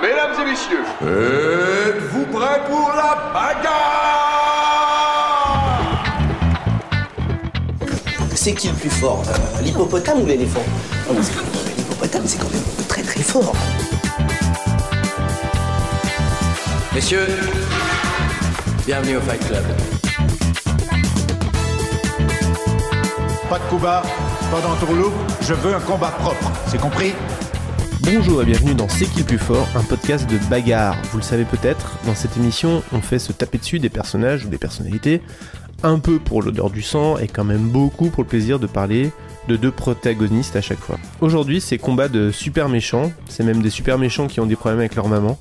Mesdames et messieurs, êtes-vous prêts pour la bagarre? C'est qui le plus fort euh, L'hippopotame ou l'éléphant? Non, L'hippopotame, c'est quand même très très fort. Messieurs, bienvenue au Fight Club. Pas de coup bas, pas d'entourloupe, je veux un combat propre, c'est compris? Bonjour et bienvenue dans C'est qui le plus fort, un podcast de bagarre. Vous le savez peut-être, dans cette émission, on fait se taper dessus des personnages ou des personnalités, un peu pour l'odeur du sang et quand même beaucoup pour le plaisir de parler de deux protagonistes à chaque fois. Aujourd'hui, c'est combat de super méchants, c'est même des super méchants qui ont des problèmes avec leur maman.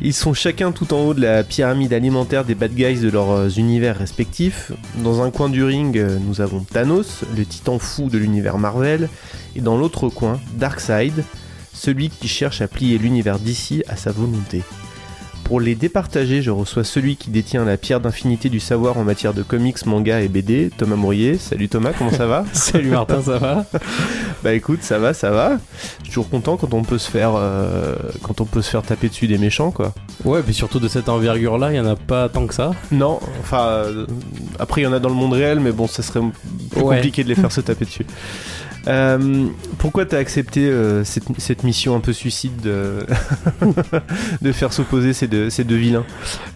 Ils sont chacun tout en haut de la pyramide alimentaire des bad guys de leurs euh, univers respectifs. Dans un coin du ring, euh, nous avons Thanos, le titan fou de l'univers Marvel, et dans l'autre coin, Darkseid, celui qui cherche à plier l'univers d'ici à sa volonté. Pour les départager, je reçois celui qui détient la pierre d'infinité du savoir en matière de comics, manga et BD, Thomas Mourier. Salut Thomas, comment ça va Salut Martin, ça va Bah écoute, ça va, ça va. Je suis toujours content quand on peut se faire, euh, quand on peut se faire taper dessus des méchants, quoi. Ouais, puis surtout de cette envergure-là, il y en a pas tant que ça. Non, enfin, euh, après il y en a dans le monde réel, mais bon, ça serait plus Ouais. compliqué de les faire se taper dessus. Euh, pourquoi t'as accepté euh, cette, mission un peu suicide de, faire s'opposer ces deux, vilains?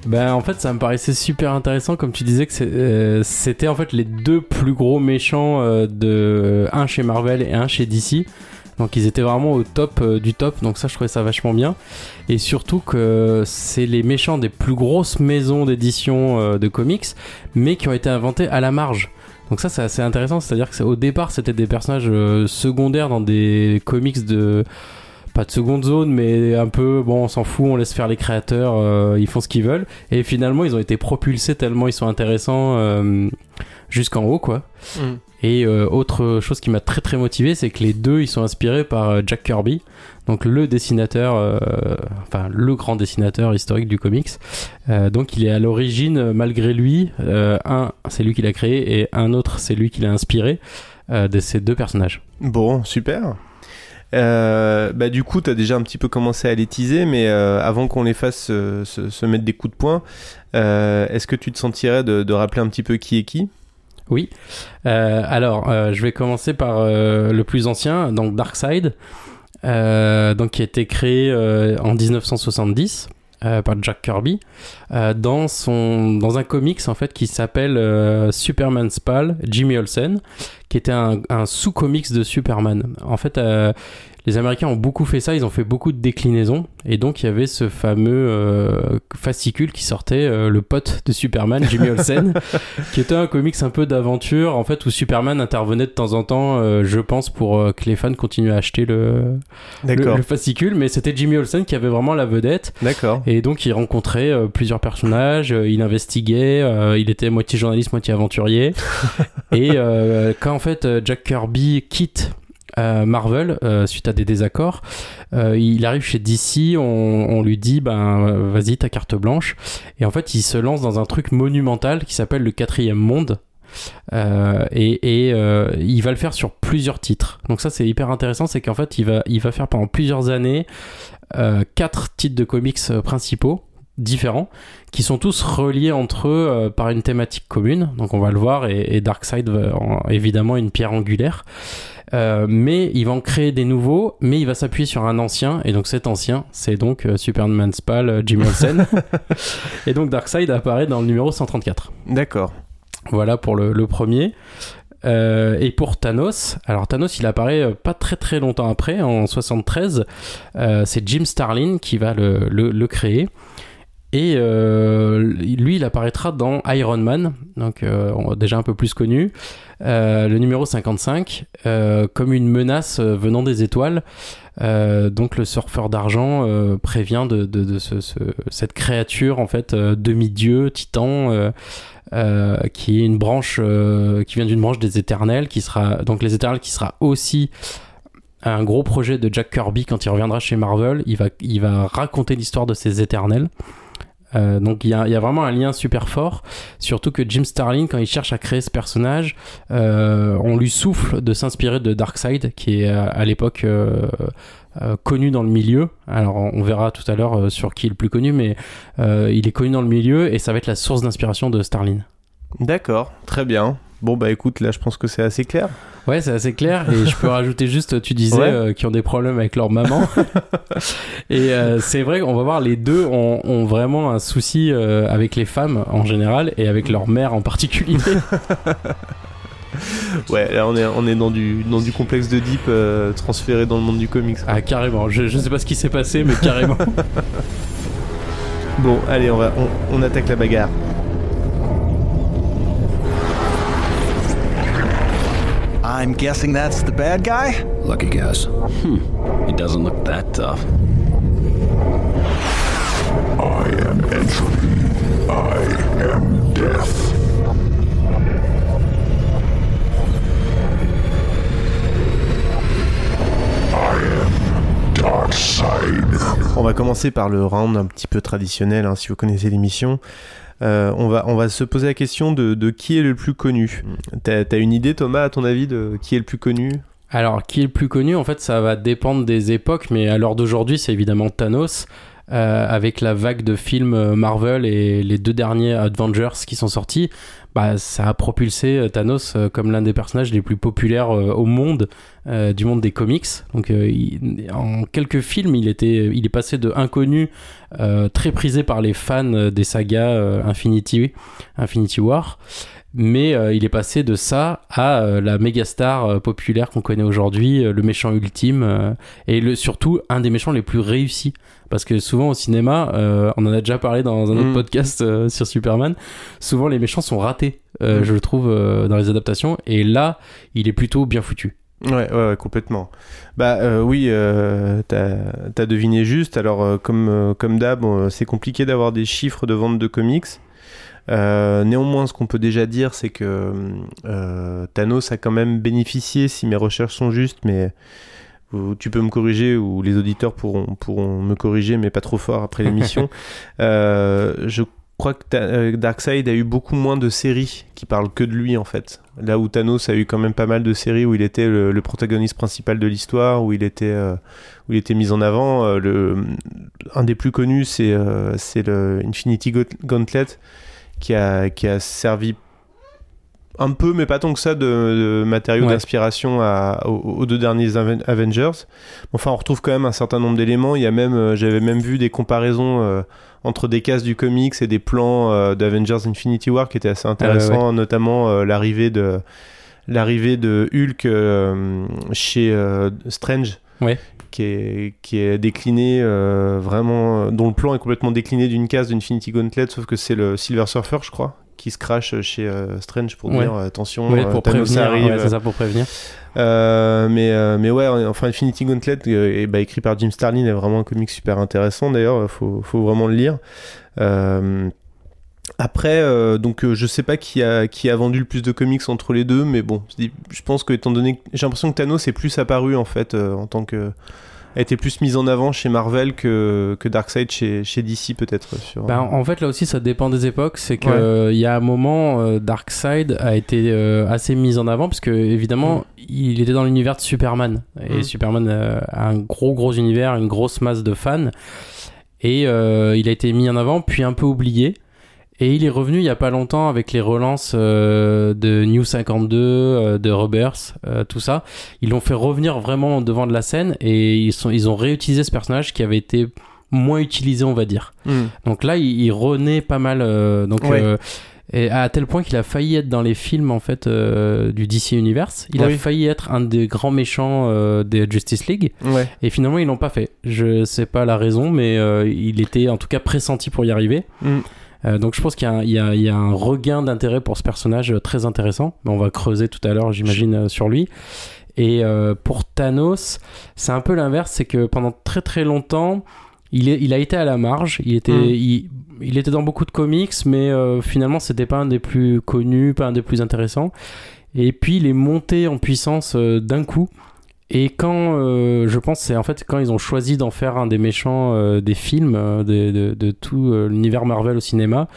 Ben en fait, ça me paraissait super intéressant, comme tu disais que euh, c'était en fait les deux plus gros méchants de un chez Marvel et un chez DC. Donc ils étaient vraiment au top du top, donc ça je trouvais ça vachement bien. Et surtout que c'est les méchants des plus grosses maisons d'édition de comics, mais qui ont été inventés à la marge. Donc ça c'est assez intéressant, c'est-à-dire que au départ c'était des personnages euh, secondaires dans des comics de pas de seconde zone, mais un peu bon, on s'en fout, on laisse faire les créateurs, euh, ils font ce qu'ils veulent. Et finalement, ils ont été propulsés tellement ils sont intéressants euh, jusqu'en haut, quoi. Et euh, autre chose qui m'a très très motivé, c'est que les deux, ils sont inspirés par euh, Jack Kirby, donc le dessinateur, euh, enfin le grand dessinateur historique du comics. Euh, donc il est à l'origine, malgré lui, un, c'est lui qui l'a créé, et un autre, c'est lui qui l'a inspiré de ces deux personnages. Bon, super. Euh, bah du coup, t'as déjà un petit peu commencé à les teaser, mais euh, avant qu'on les fasse euh, se, se mettre des coups de poing, est-ce que tu te sentirais de, de rappeler un petit peu qui est qui? Oui. Euh, alors, euh, je vais commencer par euh, le plus ancien, donc Darkseid, donc qui a été créé en 1970 euh, par Jack Kirby dans son dans un comics en fait qui s'appelle euh, Superman's Pal, Jimmy Olsen, qui était un, un sous-comics de Superman. En fait. Les Américains ont beaucoup fait ça, ils ont fait beaucoup de déclinaisons, et donc il y avait ce fameux euh, fascicule qui sortait, euh, le pote de Superman, Jimmy Olsen, qui était un comics un peu d'aventure, en fait, où Superman intervenait de temps en temps, euh, je pense, pour euh, que les fans continuent à acheter le, le, le fascicule, mais c'était Jimmy Olsen qui avait vraiment la vedette, d'accord. et donc il rencontrait euh, plusieurs personnages, euh, il investiguait, euh, il était moitié journaliste, moitié aventurier, et euh, quand en fait Jack Kirby quitte Marvel euh, suite à des désaccords. Euh, il arrive chez DC, on, lui dit ben vas-y ta carte blanche et en fait il se lance dans un truc monumental qui s'appelle le quatrième monde. Euh, et il va le faire sur plusieurs titres. Donc ça c'est hyper intéressant, c'est qu'en fait il va il va faire pendant plusieurs années quatre titres de comics principaux différents qui sont tous reliés entre eux par une thématique commune. Donc on va le voir et, et Darkseid évidemment une pierre angulaire. Euh, mais il va en créer des nouveaux, mais il va s'appuyer sur un ancien, et donc cet ancien, c'est donc euh, Superman Spal, euh, Jimmy Olsen. et donc Darkseid apparaît dans le numéro 134. D'accord. Voilà pour le, le premier. Euh, et pour Thanos, alors Thanos, il apparaît pas très très longtemps après, en 73. Euh, c'est Jim Starlin qui va le, le- le créer. Et euh, lui, il apparaîtra dans Iron Man, donc euh, déjà un peu plus connu, euh, le numéro 55, euh, comme une menace euh, venant des étoiles. Euh, donc le surfeur d'argent prévient de, de- de ce- ce- cette créature en fait demi-dieu, titan, euh, qui est une branche, euh, qui vient d'une branche des Éternels, qui sera donc les Éternels, qui sera aussi un gros projet de Jack Kirby quand il reviendra chez Marvel. Il va, il va raconter l'histoire de ces Éternels. Euh, donc il y a, vraiment un lien super fort, surtout que Jim Starlin, quand il cherche à créer ce personnage, euh, on lui souffle de s'inspirer de Darkseid, qui est euh, à l'époque connu dans le milieu. Alors on verra tout à l'heure sur qui est le plus connu, mais il est connu dans le milieu et ça va être la source d'inspiration de Starlin. D'accord, très bien. Bon bah écoute, là je pense que c'est assez clair. Ouais, c'est assez clair. Et je peux rajouter juste, tu disais Ouais. euh, qu'ils ont des problèmes avec leur maman. et euh, c'est vrai qu'on va voir, les deux ont, ont vraiment un souci euh, avec les femmes en général et avec leur mère en particulier. Ouais, là on est, on est dans, du, dans du complexe de Deep euh, transféré dans le monde du comics. ah, carrément. Je, je sais pas ce qui s'est passé, mais carrément. Bon, allez, on, va, on, on attaque la bagarre. I'm guessing that's the bad guy? Lucky guess. Hmm. He doesn't look that tough. I am entropy. I am death. I am Darkseid. On va commencer par le round un petit peu traditionnel, hein, si vous connaissez l'émission. Euh, on, va, on va se poser la question de, de qui est le plus connu. T'as as une idée, Thomas, à ton avis, de qui est le plus connu? Alors, qui est le plus connu? En fait, ça va dépendre des époques, mais à l'heure d'aujourd'hui, c'est évidemment Thanos. Euh, avec la vague de films euh, Marvel et les deux derniers Avengers qui sont sortis, bah, ça a propulsé euh, Thanos euh, comme l'un des personnages les plus populaires au monde, du monde des comics. Donc, en quelques films, il, était, il est passé de inconnu, euh, très prisé par les fans des sagas Infinity, Infinity War, mais euh, il est passé de ça à euh, la méga star euh, populaire qu'on connaît aujourd'hui, le méchant ultime, et le, surtout un des méchants les plus réussis. Parce que souvent au cinéma, on en a déjà parlé dans un autre Mm. podcast sur Superman, souvent les méchants sont ratés, Mm. je le trouve, dans les adaptations, et là, il est plutôt bien foutu. Ouais, ouais, ouais, complètement. Bah euh, oui, euh, t'as as deviné juste. Alors euh, comme comme d'hab, c'est compliqué d'avoir des chiffres de vente de comics. Euh, néanmoins, ce qu'on peut déjà dire, c'est que euh, Thanos a quand même bénéficié, si mes recherches sont justes, mais tu peux me corriger ou les auditeurs pourront, pourront me corriger, mais pas trop fort après l'émission. Euh, je crois que Darkseid a eu beaucoup moins de séries qui parlent que de lui en fait. Là où Thanos a eu quand même pas mal de séries où il était le, le protagoniste principal de l'histoire, où il était euh, où il était mis en avant. Euh, le, un des plus connus, c'est euh, c'est le Infinity Gaunt- Gauntlet qui a qui a servi un peu, mais pas tant que ça, de, de matériaux Ouais. d'inspiration aux, aux deux derniers Aven- Avengers. Enfin, on retrouve quand même un certain nombre d'éléments. Il y a même, euh, j'avais même vu des comparaisons euh, entre des cases du comics et des plans euh, d'Avengers Infinity War qui étaient assez intéressants, notamment euh, l'arrivée de l'arrivée de Hulk chez Strange. Ouais. Qui est, qui est décliné euh, vraiment, dont le plan est complètement décliné d'une case d'Infinity Gauntlet, sauf que c'est le Silver Surfer, je crois, qui se crache chez euh, Strange pour Ouais. dire euh, attention, Ouais, euh, pour Thanos prévenir, arrive. ouais, c'est ça pour prévenir. Euh, mais, euh, mais ouais, enfin Infinity Gauntlet, bah, écrit par Jim Starlin, est vraiment un comic super intéressant d'ailleurs, faut, faut vraiment le lire. Après, euh, donc euh, je sais pas qui a, qui a vendu le plus de comics entre les deux, mais bon, je pense que étant donné, que- j'ai l'impression que Thanos est plus apparu en fait euh, en tant que a été plus mise en avant chez Marvel que, que Darkseid chez, chez DC peut-être. Sur... Ben, en fait, là aussi, ça dépend des époques. C'est que Ouais. euh, il y a un moment, Darkseid a été assez mis en avant parce que évidemment, il était dans l'univers de Superman et Mm. Superman a un gros gros univers, une grosse masse de fans et il a été mis en avant puis un peu oublié. Et il est revenu il y a pas longtemps avec les relances euh, de New 52, euh, de Rebirth, euh, tout ça. Ils l'ont fait revenir vraiment devant de la scène et ils, sont, ils ont réutilisé ce personnage qui avait été moins utilisé, on va dire. Hmm. Donc là, il, il renaît pas mal. euh, donc Ouais. euh, Et à tel point qu'il a failli être dans les films en fait euh, du DC Universe. Il Oui. a failli être un des grands méchants euh, des Justice League. Ouais. Et finalement, ils l'ont pas fait. Je sais pas la raison, mais euh, il était en tout cas pressenti pour y arriver. Mm. Euh, donc je pense qu'il y a un- il y, a, il y a un regain d'intérêt pour ce personnage euh, très intéressant. On va creuser tout à l'heure, j'imagine, euh, sur lui. Et euh, pour Thanos, c'est un peu l'inverse, c'est que pendant très très longtemps, il, est, il a été à la marge. Il était, Mm. il, il était dans beaucoup de comics, mais euh, finalement, c'était pas un des plus connus, pas un des plus intéressants. Et puis, il est monté en puissance d'un coup. Et quand, euh, je pense, c'est en fait quand ils ont choisi d'en faire un des méchants euh, des films, euh, de, tout euh, l'univers Marvel au cinéma,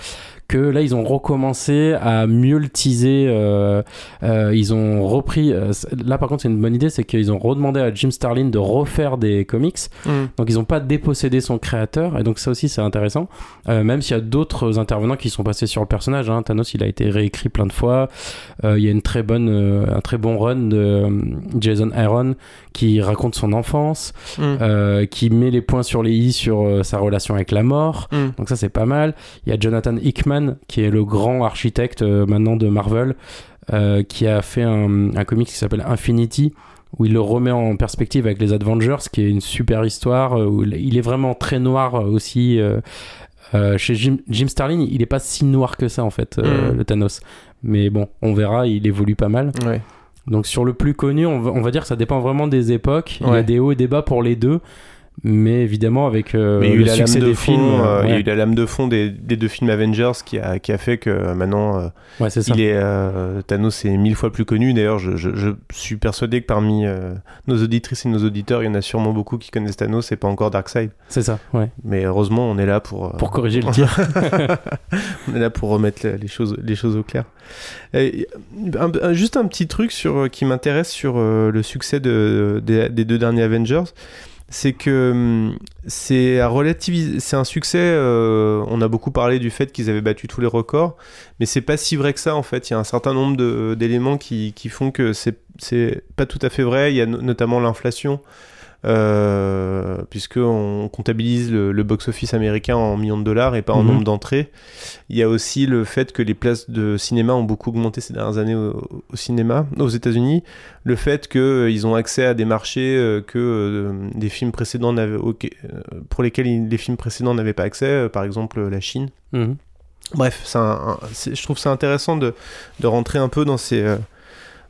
que là ils ont recommencé à mieux le teaser. euh, euh, ils ont repris. euh, là par contre, c'est une bonne idée, c'est qu'ils ont redemandé à Jim Starlin de refaire des comics. Mm. Donc ils n'ont pas dépossédé son créateur, et donc ça aussi c'est intéressant. Euh, même s'il y a d'autres intervenants qui sont passés sur le personnage. hein. Thanos il a été réécrit plein de fois. Euh, il y a une très bonne, un très bon run de Jason Aaron qui raconte son enfance, Mm. qui met les points sur les i sur sa relation avec la mort. Mm. Donc ça c'est pas mal. Il y a Jonathan Hickman qui est le grand architecte euh, maintenant de Marvel, euh, qui a fait un, un comic qui s'appelle Infinity où il le remet en perspective avec les Avengers, qui est une super histoire, euh, où il est vraiment très noir aussi. euh, chez Jim, Jim Starlin, il est pas si noir que ça en fait, euh, Mm. le Thanos. Mais bon, on verra, il évolue pas mal. Ouais. Donc sur le plus connu, on va, on va dire que ça dépend vraiment des époques. Il y a des hauts et des bas pour les deux. Mais évidemment, avec euh, Mais il y a eu le la lame succès de des fond, films, euh, il y a eu la lame de fond des, des deux films Avengers qui a, qui a fait que euh, maintenant euh, ouais, c'est ça. il est Thanos est mille fois plus connu. D'ailleurs, je, je- je suis persuadé que parmi nos auditrices et nos auditeurs, il y en a sûrement beaucoup qui connaissent Thanos et pas encore Darkseid. C'est ça, ouais. Mais heureusement, on est là pour Pour corriger le tir. on est là pour remettre les choses, les choses au clair. Et, un- un- juste un petit truc sur, qui m'intéresse sur le succès de, des- des deux derniers Avengers, c'est que hum, c'est un succès. euh, on a beaucoup parlé du fait qu'ils avaient battu tous les records, mais c'est pas si vrai que ça en fait. Il y a un certain nombre d'éléments qui, font que c'est pas tout à fait vrai. Il y a no- notamment l'inflation. Euh, puisque on comptabilise le, le box-office américain en millions de dollars et pas en Mhm. nombre d'entrées. Il y a aussi le fait que les places de cinéma ont beaucoup augmenté ces dernières années au, au cinéma, aux États-Unis. Le fait qu'ils ont accès à des marchés euh, que euh, des films précédents n'avaient, euh, pour lesquels ils- les films précédents n'avaient pas accès, euh, par exemple la Chine. Mhm. Bref, un- un- je trouve ça intéressant de, de rentrer un peu dans ces, euh,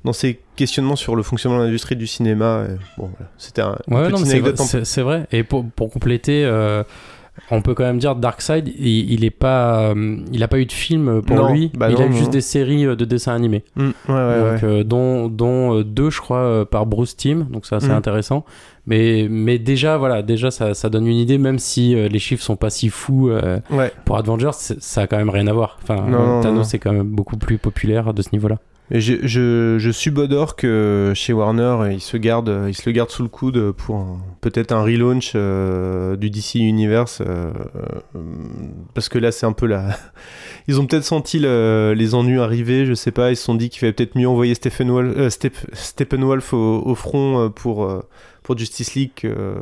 dans ces questionnements sur le fonctionnement de l'industrie du cinéma. Et bon, voilà, c'était un, une Ouais, mais c'est vrai. Et pour, pour compléter, euh, on peut quand même dire Darkseid, il, il est pas, euh, il a pas eu de film pour Non, lui. bah il a eu juste des séries euh, de dessins animés. Mm, ouais, ouais, donc, euh, dont, dont euh, deux, je crois, euh, par Bruce Timm. Donc ça, c'est Mm. intéressant. Mais, mais déjà, voilà, déjà, ça, ça donne une idée, même si euh, les chiffres sont pas si fous. euh, Ouais. pour Avengers, ça a quand même rien à voir. Enfin, Non, euh, Thanos non. c'est quand même beaucoup plus populaire de ce niveau-là. Et je, je, subodore que chez Warner, ils se gardent, ils se le gardent sous le coude pour peut-être un relaunch euh, du DC Universe, euh, euh, parce que là c'est un peu la. Ils ont peut-être senti le- les ennuis arriver, je sais pas. Ils se sont dit qu'il fallait peut-être mieux envoyer Stephen Wolf, Step- Steppenwolf au, au front pour pour Justice League que,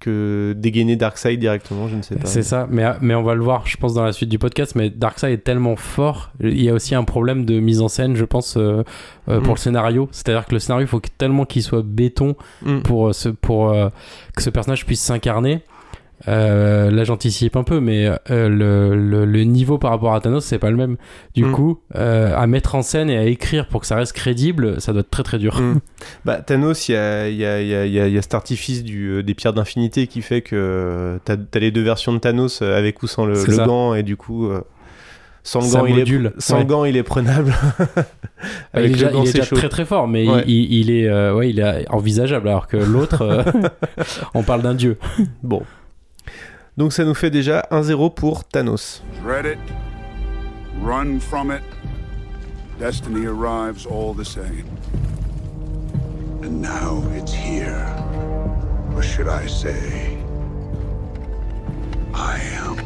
que dégainer Darkseid directement, je ne sais pas. C'est ça, mais, mais on va le voir, je pense, dans la suite du podcast. Mais Darkseid est tellement fort. Il y a aussi un problème de mise en scène, je pense, euh, euh, pour Mm. le scénario. C'est-à-dire que le scénario, il faut tellement qu'il soit béton Mm. pour, euh, ce, pour euh, que ce personnage puisse s'incarner. Euh, là, j'anticipe un peu, mais euh, le, le, le niveau par rapport à Thanos, c'est pas le même. Du Mm. coup, euh, à mettre en scène et à écrire pour que ça reste crédible, ça doit être très très dur. Mm. Bah, Thanos, il y a, il y, a, il y, a, y a- il y a cet artifice du, des pierres d'infinité qui fait que t'as as les deux versions de Thanos avec ou sans le, le gant et du coup euh, sans le gant, il est, module, sans ouais. le gant il est prenable. Bah, avec il est, le déjà, gant il est c'est déjà chaud. très très fort, mais Ouais. il, il- il est, euh, ouais, il est envisageable, alors que l'autre, euh, on parle d'un dieu. Bon. Donc ça nous fait déjà 1-0 pour Thanos. Dread it, run from it. Destiny arrives all the same. And now it's here. Or should I say, I am.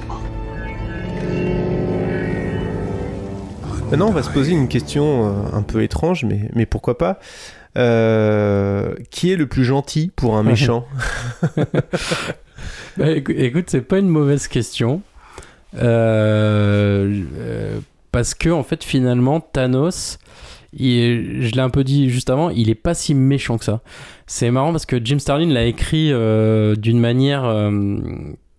Maintenant, on va se poser une question euh, un peu étrange, mais, mais pourquoi pas. Euh, qui est le plus gentil pour un méchant? Bah, écou- écoute, c'est pas une mauvaise question. Euh, euh, parce que en fait finalement Thanos, je l'ai un peu dit juste avant, il est pas si méchant que ça. C'est marrant parce que Jim Starlin l'a écrit euh, d'une manière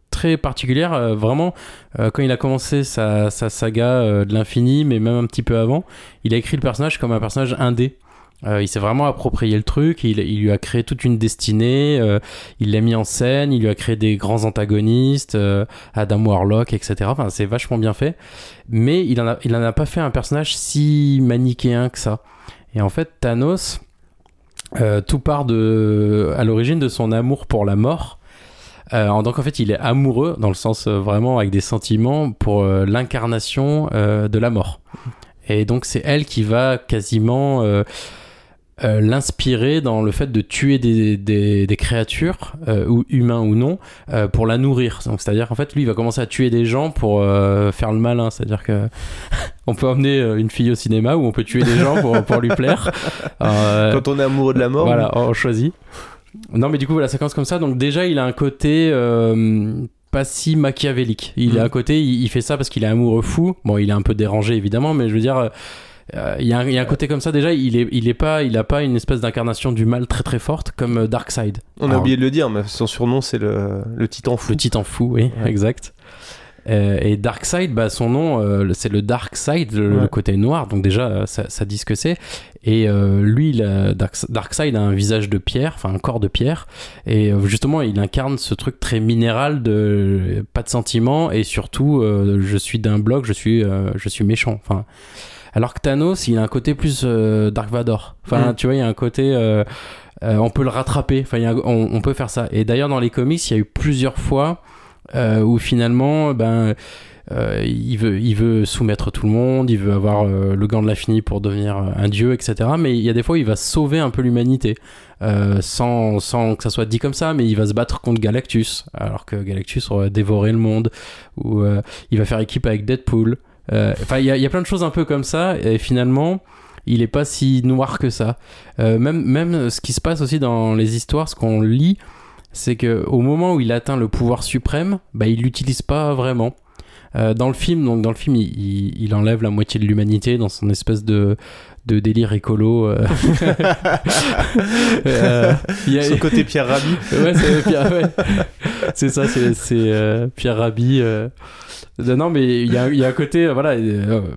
très particulière. vraiment, quand il a commencé sa, sa saga de l'infini, mais même un petit peu avant, il a écrit le personnage comme un personnage indé. Euh, il s'est vraiment approprié le truc, il, il lui a créé toute une destinée, euh, il l'a mis en scène, il lui a créé des grands antagonistes, euh, Adam Warlock, etc. Enfin, c'est vachement bien fait. Mais il en, a, il en a pas fait un personnage si manichéen que ça. Et en fait, Thanos, euh, tout part de, à l'origine de son amour pour la mort. Euh, donc en fait, il est amoureux, dans le sens euh, vraiment avec des sentiments, pour euh, l'incarnation euh, de la mort. Et donc c'est elle qui va quasiment euh, euh, l'inspirer dans le fait de tuer des, des, des créatures, euh, ou humains ou non, euh, pour la nourrir. Donc c'est-à-dire qu'en fait, lui, il va commencer à tuer des gens pour euh, faire le malin. C'est-à-dire que on peut emmener euh, une fille au cinéma ou on peut tuer des gens pour, pour lui plaire. Quand on est amoureux de la mort, voilà, on choisit. Non, mais du coup, voilà, ça commence comme ça. Donc, déjà, il a un côté euh, pas si machiavélique. Il Mhm. a un côté, il, il fait ça parce qu'il est amoureux fou. Bon, il est un peu dérangé, évidemment, mais je veux dire. Euh, euh, il y, a un- il y a un côté comme ça déjà il est il est pas il a pas une espèce d'incarnation du mal très très forte comme euh, Darkseid. On a oublié de le dire, mais son surnom c'est le, le titan fou. le titan fou oui Ouais. exact. Euh, et Darkseid bah son nom euh, c'est le Darkseid le, Ouais. le côté noir. Donc déjà ça, ça dit ce que c'est. Et euh, lui il Darkseid a un visage de pierre enfin un corps de pierre. Et euh, justement il incarne ce truc très minéral de pas de sentiments. Et surtout je suis d'un bloc je suis je suis méchant. Enfin alors que Thanos il a un côté plus euh, Dark Vador. Enfin Mm. tu vois il y a un côté euh, euh, on peut le rattraper. Enfin il y a- on, on peut faire ça. Et d'ailleurs dans les comics il y a eu plusieurs fois euh, où finalement ben euh, il veut il veut soumettre tout le monde il veut avoir euh, le gant de l'infini pour devenir euh, un dieu etc mais il y a des fois où il va sauver un peu l'humanité euh, sans, sans que ça soit dit comme ça mais il va se battre contre Galactus. Alors que Galactus aurait dévoré le monde ou euh, il va faire équipe avec Deadpool enfin il y a, plein de choses un peu comme ça et finalement il est pas si noir que ça Euh, même même ce qui se passe aussi dans les histoires ce qu'on lit c'est que au moment où il atteint le pouvoir suprême, bah, il l'utilise pas vraiment. Euh, dans le film, donc dans le film, il, il- il enlève la moitié de l'humanité dans son espèce de, de délire écolo. euh. Euh, y a- Son côté Pierre Rabhi. ouais, c'est Pierre, ouais. C'est ça, c'est c'est, euh, Pierre Rabhi. euh. Non, mais il y a, y a un côté, voilà.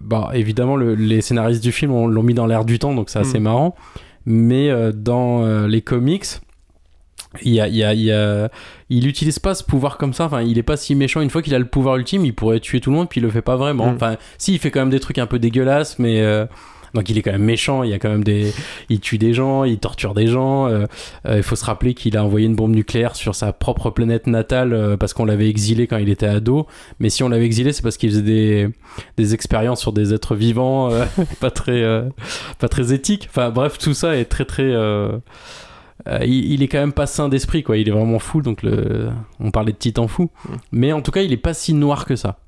bah, évidemment, le- les scénaristes du film on- l'ont mis dans l'air du temps, donc c'est assez Mm. marrant. Mais dans les comics, il y a, il il il utilise pas ce pouvoir comme ça. Enfin, il est pas si méchant. Une fois qu'il a le pouvoir ultime, il pourrait tuer tout le monde, puis il le fait pas vraiment. Mm. Enfin, si, il fait quand même des trucs un peu dégueulasses, mais. Donc il est quand même méchant, il y a quand même des... Il tue des gens, il torture des gens. euh, euh, il faut se rappeler qu'il a envoyé une bombe nucléaire sur sa propre planète natale euh, parce qu'on l'avait exilé quand il était ado. Mais si on l'avait exilé, c'est parce qu'il faisait des, des expériences sur des êtres vivants euh, pas, très, euh, pas très éthiques. Enfin bref, tout ça est très très... euh, euh, il, il est quand même pas sain d'esprit, quoi. Il est vraiment fou, donc le... on parlait de titan fou. Mais en tout cas, il est pas si noir que ça.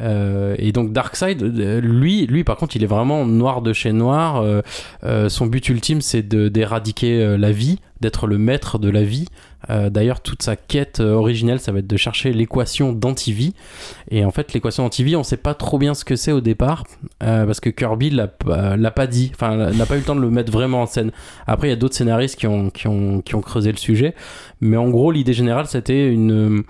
Euh, et donc Darkseid, euh, lui, lui par contre, il est vraiment noir de chez noir. Euh, euh, son but ultime, c'est d'éradiquer euh, la vie, d'être le maître de la vie. Euh, D'ailleurs, toute sa quête originelle, ça va être de chercher l'équation d'antivie. Et en fait, l'équation d'antivie, on sait pas trop bien ce que c'est au départ, parce que Kirby l'a pas dit, enfin, n'a pas eu le temps de le mettre vraiment en scène. Après, il y a d'autres scénaristes qui ont, qui, ont, qui ont creusé le sujet. Mais en gros, l'idée générale, c'était une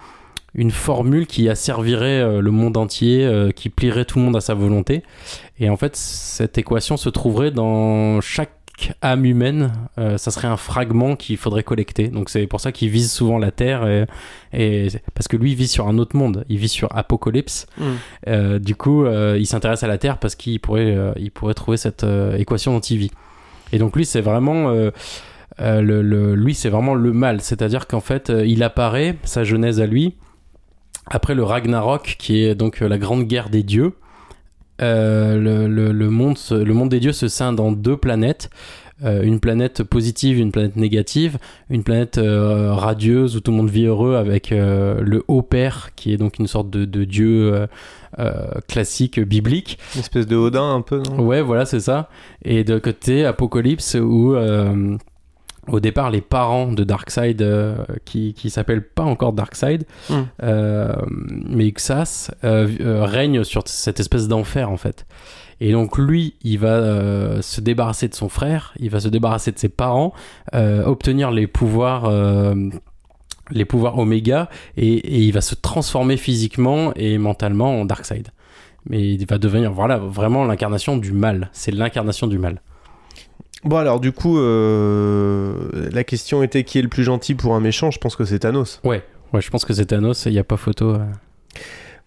une formule qui asservirait euh, le monde entier, euh, qui plierait tout le monde à sa volonté. Et en fait, cette équation se trouverait dans chaque âme humaine. Euh, ça serait un fragment qu'il faudrait collecter. Donc c'est pour ça qu'il vise souvent la Terre. Et, et- parce que lui, il vit sur un autre monde. Il vit sur Apocalypse. Mm. Euh, du coup, euh, il s'intéresse à la Terre parce qu'il pourrait, euh, il pourrait trouver cette euh, équation d'antivie. Et donc lui, c'est vraiment... le, le- lui, c'est vraiment le mal. C'est-à-dire qu'en fait, il apparaît, sa genèse à lui, après le Ragnarok, qui est donc euh, la grande guerre des dieux. Euh, le, le- le monde, le monde des dieux se scinde en deux planètes. Euh, une planète positive, une planète négative, une planète euh, radieuse où tout le monde vit heureux avec le haut père qui est donc une sorte de, de dieu classique biblique Une espèce de Odin un peu, non? Ouais, voilà, c'est ça. Et de côté, Apocalypse, où au départ les parents de Darkseid euh, qui qui s'appellent pas encore Darkseid Mm. euh, mais Xas euh, euh, règne sur cette espèce d'enfer en fait. Et donc lui il va se débarrasser de son frère il va se débarrasser de ses parents obtenir les pouvoirs les pouvoirs Oméga et, et il va se transformer physiquement et mentalement en Darkseid. Mais il va devenir voilà vraiment l'incarnation du mal. C'est l'incarnation du mal Bon alors du coup, euh, la question était qui est le plus gentil pour un méchant Je pense que c'est Thanos. ouais ouais je pense que c'est Thanos il n'y a pas photo euh.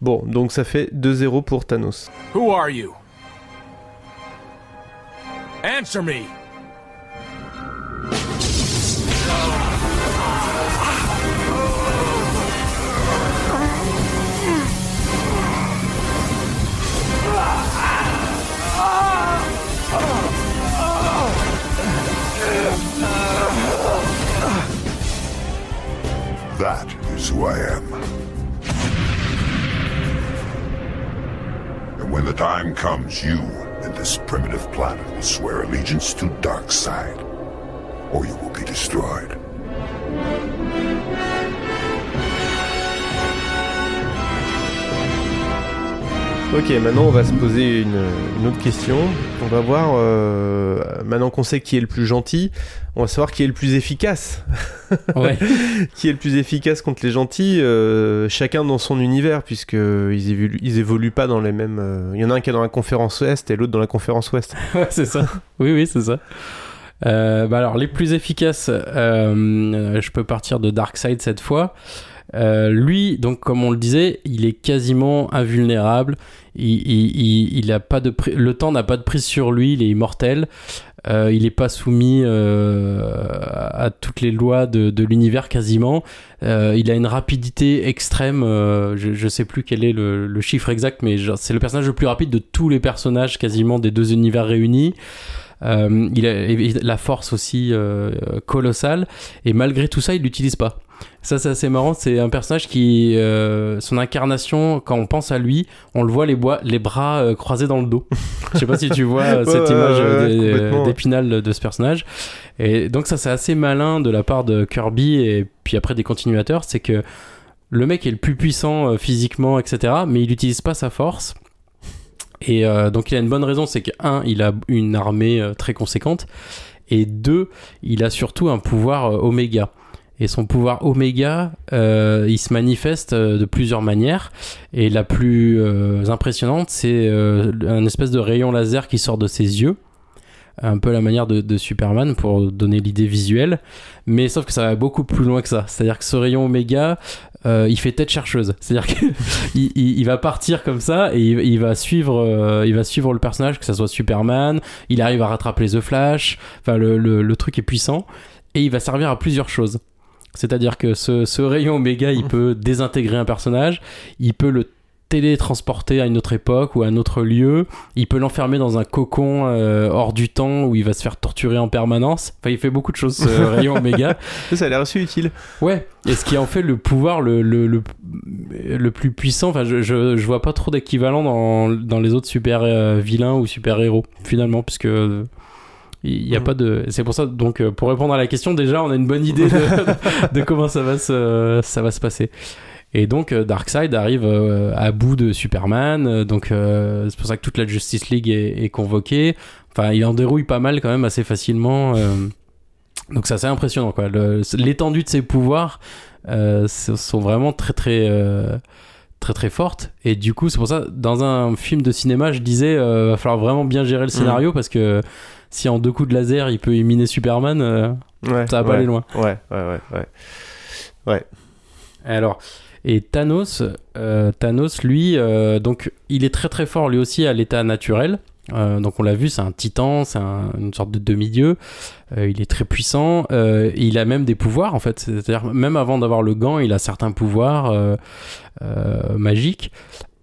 Bon, donc ça fait 2-0 pour Thanos. Who are you? Answer me! That is who I am. And when the time comes, you and this primitive planet will swear allegiance to Darkseid, or you will be destroyed. Ok, maintenant on va se poser une, une autre question. On va voir, euh, maintenant qu'on sait qui est le plus gentil, on va savoir qui est le plus efficace. ouais qui est le plus efficace contre les gentils, euh, chacun dans son univers, puisque ils évoluent, ils évoluent pas dans les mêmes. euh, Il y en a un qui est dans la conférence Ouest et l'autre dans la conférence Ouest. Ouais, c'est ça. Oui, oui, c'est ça. Bah alors, les plus efficaces, je peux partir de Darkseid cette fois. Euh, lui, donc comme on le disait, il est quasiment invulnérable. Il, il, il, a pas de le temps n'a pas de prise sur lui. Il est immortel. Euh, il n'est pas soumis euh, à toutes les lois de, de l'univers quasiment. Euh, il a une rapidité extrême. euh, je, je sais plus quel est le, le chiffre exact, mais c'est le personnage le plus rapide de tous les personnages quasiment des deux univers réunis. Euh, il a la force aussi colossale et malgré tout ça il l'utilise pas. Ça c'est assez marrant, c'est un personnage qui euh, son incarnation quand on pense à lui, on le voit les, bois, les bras euh, croisés dans le dos. Je sais pas si tu vois euh, cette image d'épinal de ce personnage. Et donc ça c'est assez malin de la part de Kirby et puis après des continuateurs, c'est que le mec est le plus puissant physiquement, etc. Mais il n'utilise pas sa force. Et donc il a une bonne raison, c'est que un, il a une armée très conséquente, et deux, il a surtout un pouvoir oméga. Et son pouvoir oméga, euh, il se manifeste euh, de plusieurs manières. Et la plus euh, impressionnante, c'est euh, un espèce de rayon laser qui sort de ses yeux. Un peu à la manière de, de Superman pour donner l'idée visuelle. Mais sauf que ça va beaucoup plus loin que ça. C'est-à-dire que ce rayon oméga, euh, il fait tête chercheuse. C'est-à-dire qu'il il, il va partir comme ça et il, il va suivre, euh, il va suivre le personnage, que ça soit Superman. Il arrive à rattraper The Flash. Enfin, le, le, le truc est puissant et il va servir à plusieurs choses. C'est-à-dire que ce, ce rayon oméga, il peut désintégrer un personnage, il peut le télétransporter à une autre époque ou à un autre lieu, il peut l'enfermer dans un cocon euh, hors du temps où il va se faire torturer en permanence. Enfin, il fait beaucoup de choses, ce rayon oméga. Ça a l'air assez utile. Ouais, et ce qui en fait le pouvoir le, le, le, le plus puissant, enfin je, je, je vois pas trop d'équivalent dans, dans les autres super euh, vilains ou super héros finalement, puisque euh, il y a Mhm. pas de... C'est pour ça, donc euh, pour répondre à la question, déjà on a une bonne idée de, de comment ça va, se, ça va se passer. Et donc euh, Darkseid arrive euh, à bout de Superman, donc euh, c'est pour ça que toute la Justice League est, est convoquée. Enfin, il en dérouille pas mal quand même assez facilement. euh, donc c'est assez impressionnant quoi. L'étendue de ses pouvoirs euh, sont vraiment très très très très fortes. Et du coup c'est pour ça dans un film de cinéma je disais va falloir vraiment bien gérer le scénario parce que si en deux coups de laser il peut éliminer Superman, euh, Ouais, ça va pas ouais, aller loin. Ouais, ouais, ouais, ouais. Ouais. Alors, et Thanos, euh, Thanos, lui, euh, donc, il est très très fort lui aussi à l'état naturel. Donc on l'a vu, c'est un titan, c'est un- une sorte de demi-dieu. Il est très puissant. il a même des pouvoirs en fait. C'est-à-dire même avant d'avoir le gant, il a certains pouvoirs magiques.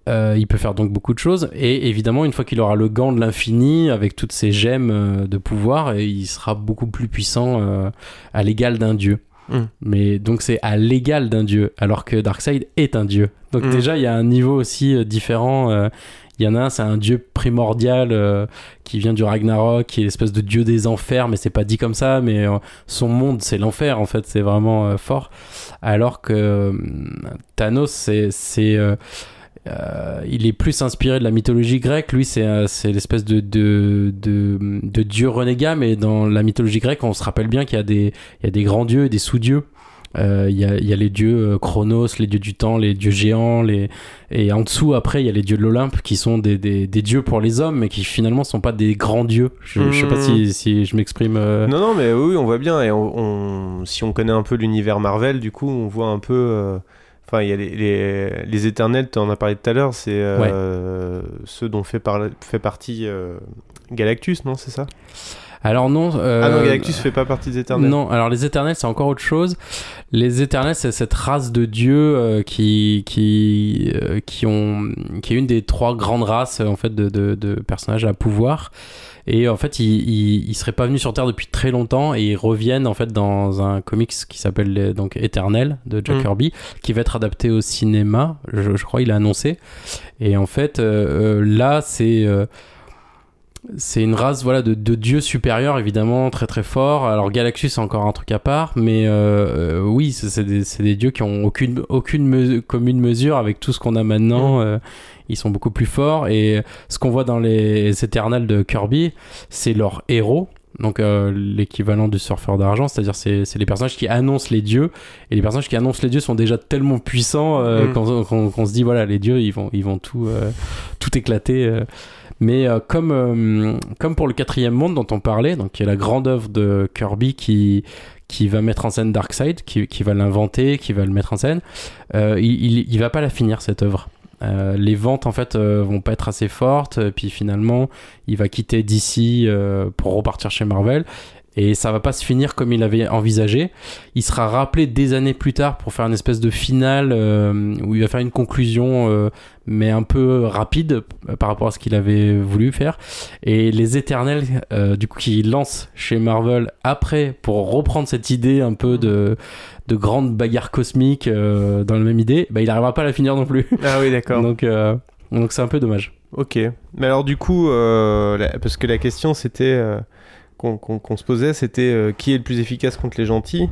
Euh, il peut faire donc beaucoup de choses. Et évidemment, une fois qu'il aura le gant de l'infini avec toutes ses gemmes euh, de pouvoir, il sera beaucoup plus puissant euh, à l'égal d'un dieu. Mm. Mais donc c'est à l'égal d'un dieu, alors que Darkseid est un dieu. Donc Mm. déjà il y a un niveau aussi différent. euh, Il y en a un, c'est un dieu primordial euh, qui vient du Ragnarok, qui est l'espèce de dieu des enfers, mais c'est pas dit comme ça, mais euh, son monde c'est l'enfer en fait, c'est vraiment euh, fort. Alors que Thanos, c'est. Euh, il est plus inspiré de la mythologie grecque. Lui, c'est euh, c'est l'espèce de, de, de, de dieu renégat, mais dans la mythologie grecque, on se rappelle bien qu'il y, a des- il y a des grands dieux et des sous-dieux. Euh, Il y, a, il y a les dieux Chronos, les dieux du temps, les dieux géants, les... et en dessous, après, il y a les dieux de l'Olympe qui sont des, des, des dieux pour les hommes, mais qui finalement sont pas des grands dieux. Je, je sais pas si, si je m'exprime. euh, Non, non, mais oui, on voit bien. Et on, on- si on connaît un peu l'univers Marvel, du coup, on voit un peu. euh, Enfin, il y a les, les, les éternels, tu en as parlé tout à l'heure, c'est euh, ceux dont fait, par- fait partie euh, Galactus, non C'est ça? Alors non. euh, Ah non, Galactus fait pas partie des éternels. Non, alors les éternels, c'est encore autre chose. Les éternels, c'est cette race de dieux euh, qui, qui, euh, qui, ont, qui est une des trois grandes races en fait, de, de, de personnages à pouvoir. Et en fait, ils, ils, ils seraient pas venus sur Terre depuis très longtemps et ils reviennent en fait dans un comics qui s'appelle donc Éternel de Jack Mm. Kirby, qui va être adapté au cinéma. Je, je crois il a annoncé. Et en fait, euh, euh, là, c'est euh, c'est une race voilà de, de dieux supérieurs évidemment très très forts. Alors Galactus c'est encore un truc à part mais euh, euh, oui c'est des, des dieux qui ont aucune aucune commune mesure avec tout ce qu'on a maintenant euh, ils sont beaucoup plus forts. Et ce qu'on voit dans les éternels de Kirby c'est leur héros donc euh, l'équivalent du surfeur d'argent, c'est-à-dire c'est c'est les personnages qui annoncent les dieux. Et les personnages qui annoncent les dieux sont déjà tellement puissants euh, Mm. qu'on se dit voilà les dieux ils vont ils vont tout euh, tout éclater. Mais euh, comme, euh, comme pour le quatrième monde dont on parlait, donc qui est la grande œuvre de Kirby qui, qui va mettre en scène Darkseid, qui, va l'inventer, qui va le mettre en scène, euh, il, il, il va pas la finir cette œuvre. Les ventes en fait vont pas être assez fortes, puis finalement il va quitter DC pour repartir chez Marvel. Et ça va pas se finir comme il avait envisagé. Il sera rappelé des années plus tard pour faire une espèce de finale euh, où il va faire une conclusion, euh, mais un peu rapide euh, par rapport à ce qu'il avait voulu faire. Et les Éternels, euh, du coup, qui lancent chez Marvel après pour reprendre cette idée un peu de, de grande bagarre cosmique dans la même idée, bah, il n'arrivera pas à la finir non plus. Ah oui, d'accord. donc, euh, donc c'est un peu dommage. Ok. Mais alors, du coup, euh, la- parce que la question c'était. Qu'on se posait, c'était euh, qui est le plus efficace contre les gentils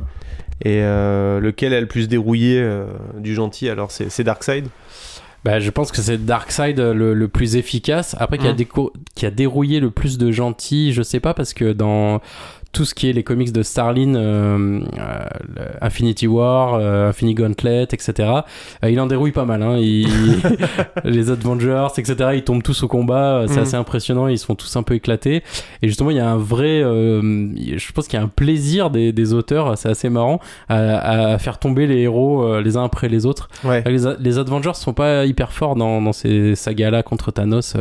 et euh, lequel a le plus dérouillé euh, du gentil. Alors, c'est Darkseid. Bah, je pense que c'est Darkseid le, le plus efficace. Après, qui, a Mm. qui a dérouillé le plus de gentils, je sais pas, parce que dans tout ce qui est les comics de Starlin, euh, euh, Infinity War, euh, Infinity Gauntlet, etc., il en dérouille pas mal. Hein. Il- les Avengers, etc., ils tombent tous au combat. C'est Mm. assez impressionnant. Ils se font tous un peu éclatés. Et justement, il y a un vrai. je pense qu'il y a un plaisir des, des auteurs, c'est assez marrant, à, à faire tomber les héros les uns après les autres. Ouais. Les, les Avengers sont pas hyper forts dans, dans ces sagas-là contre Thanos.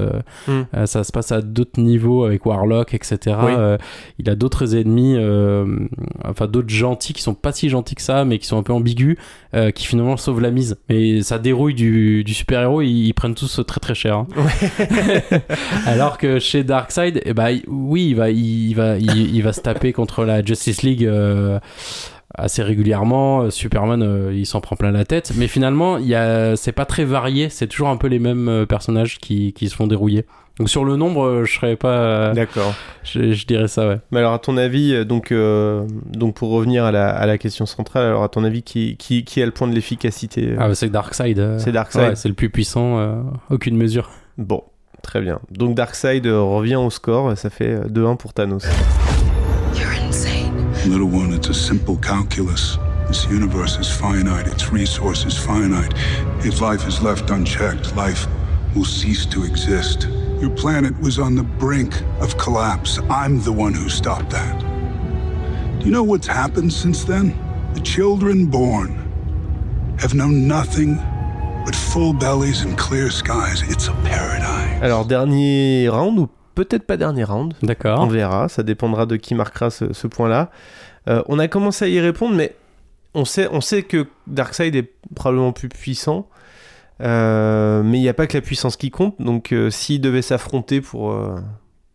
Mm. ça se passe à d'autres niveaux avec Warlock, etc. Oui. Il a d'autres ennemis, euh, enfin d'autres gentils qui sont pas si gentils que ça, mais qui sont un peu ambigus, euh, qui finalement sauvent la mise. Mais ça dérouille du, du super-héros, ils, ils prennent tous très très cher. hein. Alors que chez Darkseid, eh ben, oui, il va, il, va, il, il va se taper contre la Justice League. euh, assez régulièrement. Superman, euh, il s'en prend plein la tête. Mais finalement, il y a, c'est pas très varié. C'est toujours un peu les mêmes personnages qui, qui se font dérouiller. Donc sur le nombre, euh, je serais pas. euh, D'accord. je, je dirais ça, ouais. Mais alors, à ton avis, euh, donc, euh, donc pour revenir à la, à la question centrale, alors à ton avis, qui, qui, qui a le point de l'efficacité Ah, bah, c'est Darkseid. C'est Darkseid. ouais, c'est le plus puissant. euh, aucune mesure. Bon, très bien. Donc Darkseid revient au score, ça fait euh, 2-1 pour Thanos. Little one, it's a simple calculus. This universe is finite, its resources finite. If life is left unchecked, life will cease to exist. Your planet was on the brink of collapse. I'm the one who stopped that. Do you know what's happened since then? The children born have known nothing but full bellies and clear skies. It's a paradise. Alors, dernier round ou peut-être pas dernier round D'accord. On verra, ça dépendra de qui marquera ce, ce point-là. Euh, on a commencé à y répondre, mais on sait, on sait que Darkseid est probablement plus puissant. Euh, mais il n'y a pas que la puissance qui compte. Donc, euh, s'ils devaient s'affronter pour, euh,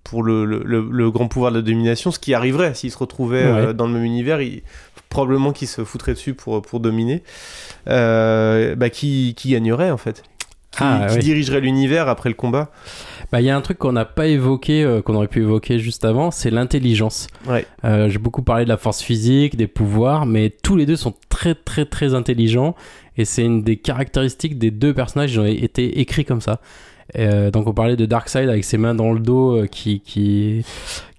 pour le, le- le- le grand pouvoir de la domination, ce qui arriverait s'ils se retrouvaient euh, Ouais. dans le même univers, il- probablement qu'ils se foutraient dessus pour, pour dominer. Euh, bah, qui, qui gagnerait en fait? Qui, Ah, qui oui. dirigerait l'univers après le combat. Bah, il y a un truc qu'on n'a pas évoqué, euh, qu'on aurait pu évoquer juste avant, c'est l'intelligence. Ouais. Euh, J'ai beaucoup parlé de la force physique, des pouvoirs, mais tous les deux sont très très très intelligents et c'est une des caractéristiques des deux personnages qui ont été écrits comme ça. Euh, donc on parlait de Darkseid avec ses mains dans le dos qui qui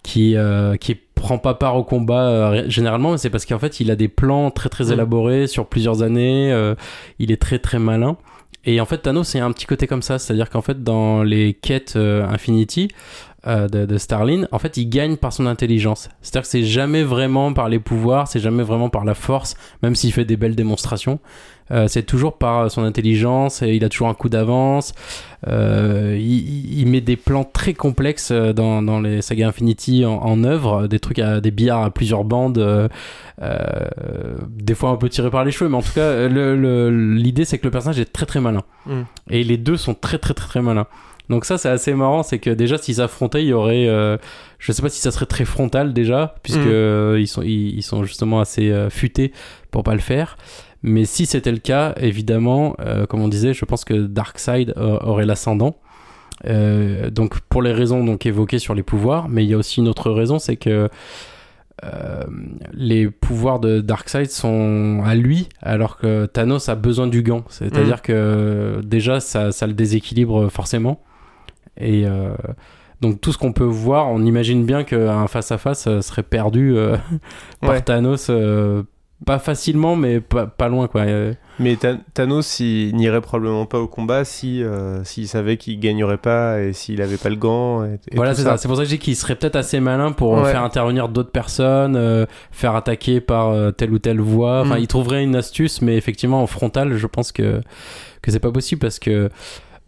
qui qui prend pas part au combat euh, généralement, mais c'est parce qu'en fait il a des plans très très Mm. élaborés sur plusieurs années. euh, il est très très malin. Et en fait, Thanos, c'est un petit côté comme ça. C'est-à-dire qu'en fait, dans les quêtes euh, Infinity euh, de, de Starlin, en fait, il gagne par son intelligence. C'est-à-dire que c'est jamais vraiment par les pouvoirs, c'est jamais vraiment par la force, même s'il fait des belles démonstrations. Euh, c'est toujours par son intelligence et il a toujours un coup d'avance. Euh, il, il met des plans très complexes dans, dans les sagas Infinity en, en œuvre, des trucs à des billards à plusieurs bandes, euh, des fois un peu tiré par les cheveux, mais en tout cas, le- le- l'idée c'est que le personnage est très très malin. Mm. Et les deux sont très très très très malins. Donc ça c'est assez marrant, c'est que déjà s'ils s'affrontaient, il y aurait, euh, je sais pas si ça serait très frontal déjà, puisque Mm. euh, ils sont ils, ils sont justement assez euh, futés pour pas le faire. Mais si c'était le cas, évidemment, euh, comme on disait, je pense que Darkseid aurait l'ascendant. Donc pour les raisons donc évoquées sur les pouvoirs, mais il y a aussi une autre raison, c'est que euh, les pouvoirs de Darkseid sont à lui, alors que Thanos a besoin du gant. C'est-à-dire que déjà ça, ça le déséquilibre forcément. Et euh, donc tout ce qu'on peut voir, on imagine bien qu'un face-à-face euh, serait perdu euh, par Ouais. Thanos. euh, pas facilement, mais pas, pas loin quoi. Mais Tha- Thanos, il n'irait probablement pas au combat si euh, s'il savait qu'il gagnerait pas et s'il avait pas le gant. Et, et voilà, c'est ça. C'est pour ça que je dis qu'il serait peut-être assez malin pour Ouais. faire intervenir d'autres personnes, euh, faire attaquer par euh, telle ou telle voie. Enfin, Mm. il trouverait une astuce, mais effectivement, en frontal, je pense que, que c'est pas possible parce que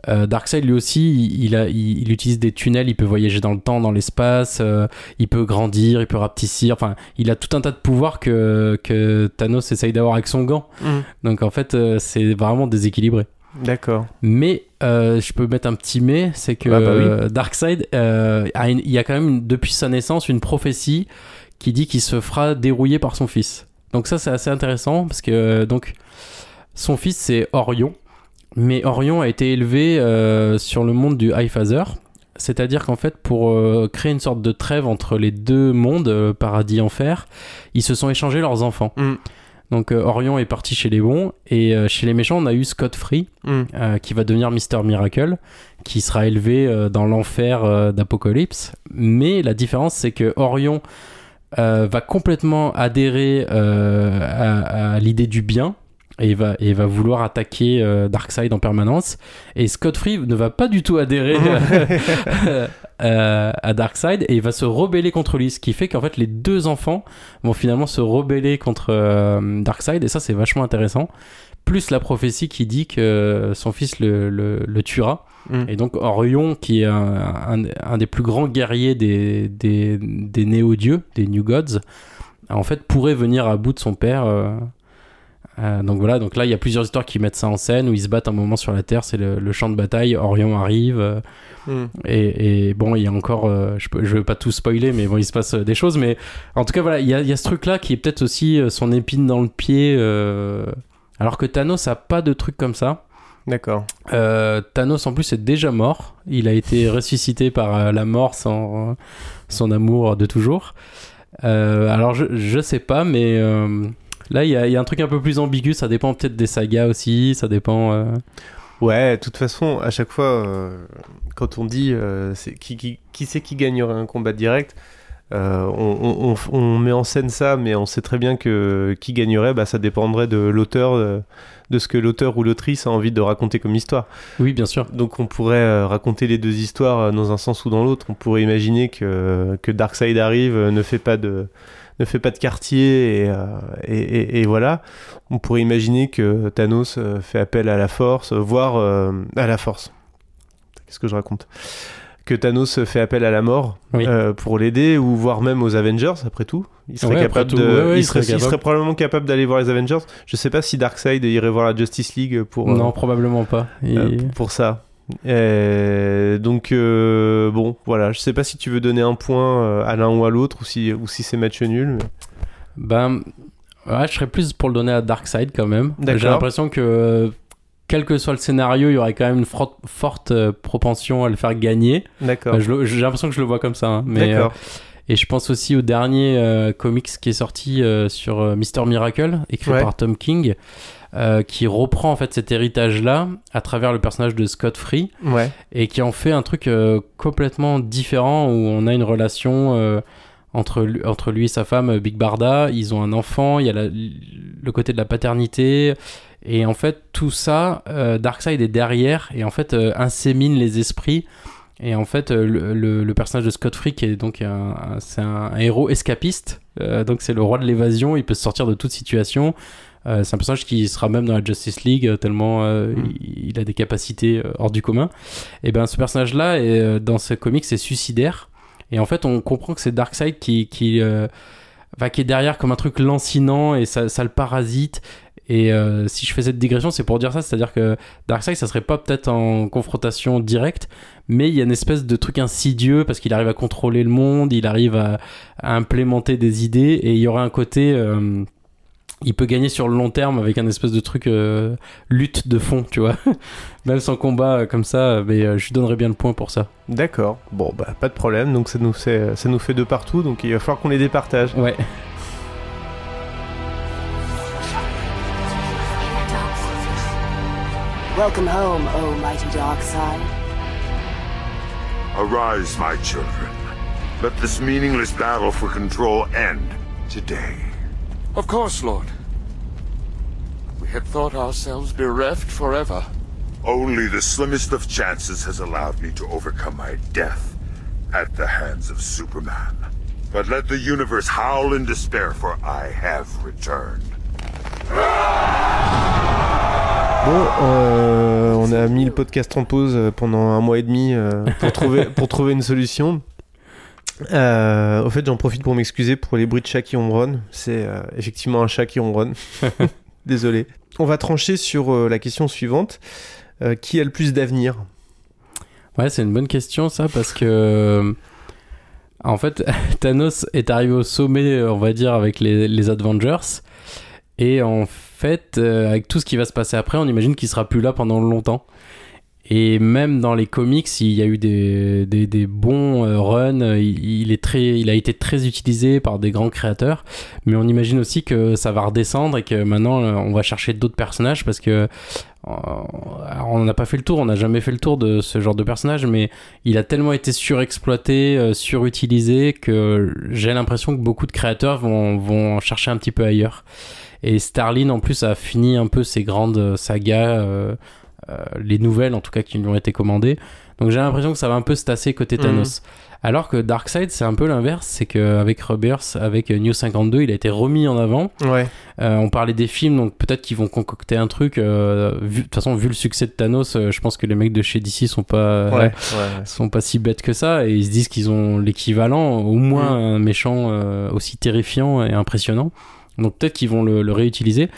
euh, Darkseid, lui aussi, il, il a, il, il utilise des tunnels, il peut voyager dans le temps, dans l'espace, euh, il peut grandir, il peut rapetissir. Enfin, il a tout un tas de pouvoirs que, que Thanos essaye d'avoir avec son gant. Mm. Donc, en fait, euh, c'est vraiment déséquilibré. D'accord. Mais je peux mettre un petit mais, c'est que Ah bah oui. Darkseid, a une- il y a quand même depuis sa naissance une prophétie qui dit qu'il se fera dérouiller par son fils. Donc ça c'est assez intéressant parce que donc son fils c'est Orion, mais Orion a été élevé euh, sur le monde du High Father. C'est-à-dire qu'en fait, pour euh, créer une sorte de trêve entre les deux mondes, euh, paradis enfer, ils se sont échangés leurs enfants. Mm. Donc Orion est parti chez les bons et chez les méchants, on a eu Scott Free Mm. qui va devenir Mister Miracle, qui sera élevé dans l'enfer d'Apocalypse. Mais la différence, c'est que Orion va complètement adhérer à, à l'idée du bien. Et va, et va vouloir attaquer euh, Darkseid en permanence. Et Scott Free ne va pas du tout adhérer euh, à Darkseid et il va se rebeller contre lui. Ce qui fait qu'en fait, les deux enfants vont finalement se rebeller contre euh, Darkseid. Et ça, c'est vachement intéressant. Plus la prophétie qui dit que son fils le, le- le tuera. Mm. Et donc Orion, qui est un, un- un des plus grands guerriers des, des, des néo-dieux, des New Gods, en fait pourrait venir à bout de son père. Euh, donc voilà, donc là il y a plusieurs histoires qui mettent ça en scène où ils se battent un moment sur la Terre, c'est le, le champ de bataille, Orion arrive, euh, Mm. et, et bon, il y a encore, euh, je, je vais pas tout spoiler, mais bon, il se passe des choses, mais en tout cas voilà, il y a, il y a ce truc-là qui est peut-être aussi son épine dans le pied, alors que Thanos a pas de truc comme ça. D'accord. Thanos en plus est déjà mort. Il a été ressuscité par la mort, son, son amour de toujours. Alors je, je sais pas, mais là il y, a- il y a un truc un peu plus ambigu. Ça dépend peut-être des sagas aussi. Ça dépend. euh, Ouais, de toute façon, à chaque fois, euh, quand on dit euh, qui, qui, qui c'est qui gagnerait un combat direct, euh, on, on- met en scène ça, mais on sait très bien que qui gagnerait, bah, ça dépendrait de l'auteur, de ce que l'auteur ou l'autrice a envie de raconter comme histoire. Oui, bien sûr. Donc on pourrait raconter les deux histoires dans un sens ou dans l'autre. On pourrait imaginer que, que Darkseid arrive, ne fait pas de ne fait pas de quartier et, euh, et, et- et voilà. On pourrait imaginer que Thanos euh, fait appel à la force, voire euh, à la force. Qu'est-ce que je raconte? Que Thanos fait appel à la mort Oui. euh, pour l'aider, ou voire même aux Avengers, après tout. Il serait Ouais, capable tout, de, ouais, ouais, il, il serait, il probablement capable d'aller voir les Avengers. Je sais pas si Darkseid irait voir la Justice League pour. euh, Non, probablement pas. Et- euh, pour ça. Euh, donc euh, bon, voilà. Je sais pas si tu veux donner un point euh, à l'un ou à l'autre ou si ou si c'est match nul. mais- Ben, ouais, je serais plus pour le donner à Darkseid quand même. J'ai l'impression que quel que soit le scénario, il y aurait quand même une forte euh, propension à le faire gagner. D'accord. Le- J'ai l'impression que je le vois comme ça. hein, D'accord. euh, et je pense aussi au dernier comics qui est sorti sur Mister Miracle, écrit Ouais. par Tom King, euh, qui reprend en fait cet héritage-là à travers le personnage de Scott Free Ouais. et qui en fait un truc euh, complètement différent où on a une relation euh, entre, lui- entre lui et sa femme Big Barda. Ils ont un enfant, il y a la- le côté de la paternité. Et en fait, tout ça, Darkseid est derrière et en fait insémine les esprits. Et en fait, le, le- le personnage de Scott Free, qui est donc un, un- un, un héros escapiste, euh, donc c'est le roi de l'évasion, il peut se sortir de toute situation. Euh, c'est un personnage qui sera même dans la Justice League euh, tellement euh, il, il a des capacités euh, hors du commun. Et ben ce personnage-là, est, dans ce comic, c'est suicidaire. Et en fait, on comprend que c'est Darkseid qui, qui, euh, enfin, qui est derrière comme un truc lancinant et ça, ça le parasite. Et euh, si je fais cette digression, c'est pour dire ça, c'est-à-dire que Darkseid, ça serait pas peut-être en confrontation directe, mais il y a une espèce de truc insidieux parce qu'il arrive à contrôler le monde, il arrive à, à implémenter des idées, et il y aurait un côté, euh, il peut gagner sur le long terme avec un espèce de truc euh, lutte de fond, tu vois. Même sans combat euh, comme ça, mais euh, je lui donnerais bien le point pour ça. D'accord. Bon, bah, pas de problème. Donc, ça nous fait, ça nous fait deux partout. Donc, il va falloir qu'on les départage. Ouais. Welcome home, O mighty dark side. Arise, my children. Let this meaningless battle for control end today. Of course, Lord. We had thought ourselves bereft forever. Only the slimmest of chances has allowed me to overcome my death at the hands of Superman. But let the universe howl in despair, for I have returned. Bon, euh, on a mis le podcast en pause euh, pendant un mois et demi euh, pour, trouver, pour trouver une solution. Euh, au fait, j'en profite pour m'excuser pour les bruits de chat qui ronronnent. C'est euh, effectivement un chat qui ronronne. Désolé. On va trancher sur euh, la question suivante. Euh, qui a le plus d'avenir? Ouais, c'est une bonne question ça parce que en fait Thanos est arrivé au sommet, on va dire, avec les, les Avengers et en fait avec tout ce qui va se passer après, on imagine qu'il sera plus là pendant longtemps. Et même dans les comics, il y a eu des, des, des bons euh, runs. Il, est très, il a été très utilisé par des grands créateurs. Mais on imagine aussi que ça va redescendre et que maintenant euh, on va chercher d'autres personnages parce que euh, on n'a pas fait le tour, on n'a jamais fait le tour de ce genre de personnage, mais il a tellement été surexploité, surutilisé que j'ai l'impression que beaucoup de créateurs vont, vont chercher un petit peu ailleurs. Et Starlin en plus a fini un peu ses grandes sagas, euh, les nouvelles en tout cas qui lui ont été commandées. Donc j'ai l'impression que ça va un peu se tasser côté Thanos. Alors que Darkseid c'est un peu l'inverse, c'est qu'avec Rebirth, avec New 52, il a été remis en avant. Ouais. Euh, on parlait des films, donc peut-être qu'ils vont concocter un truc. euh, De toute façon, vu le succès de Thanos, euh, je pense que les mecs de chez DC sont pas, Ouais, ouais, sont pas si bêtes que ça, et ils se disent qu'ils ont l'équivalent, au moins Mm. un méchant euh, aussi terrifiant et impressionnant. Donc peut-être qu'ils vont le, le réutiliser.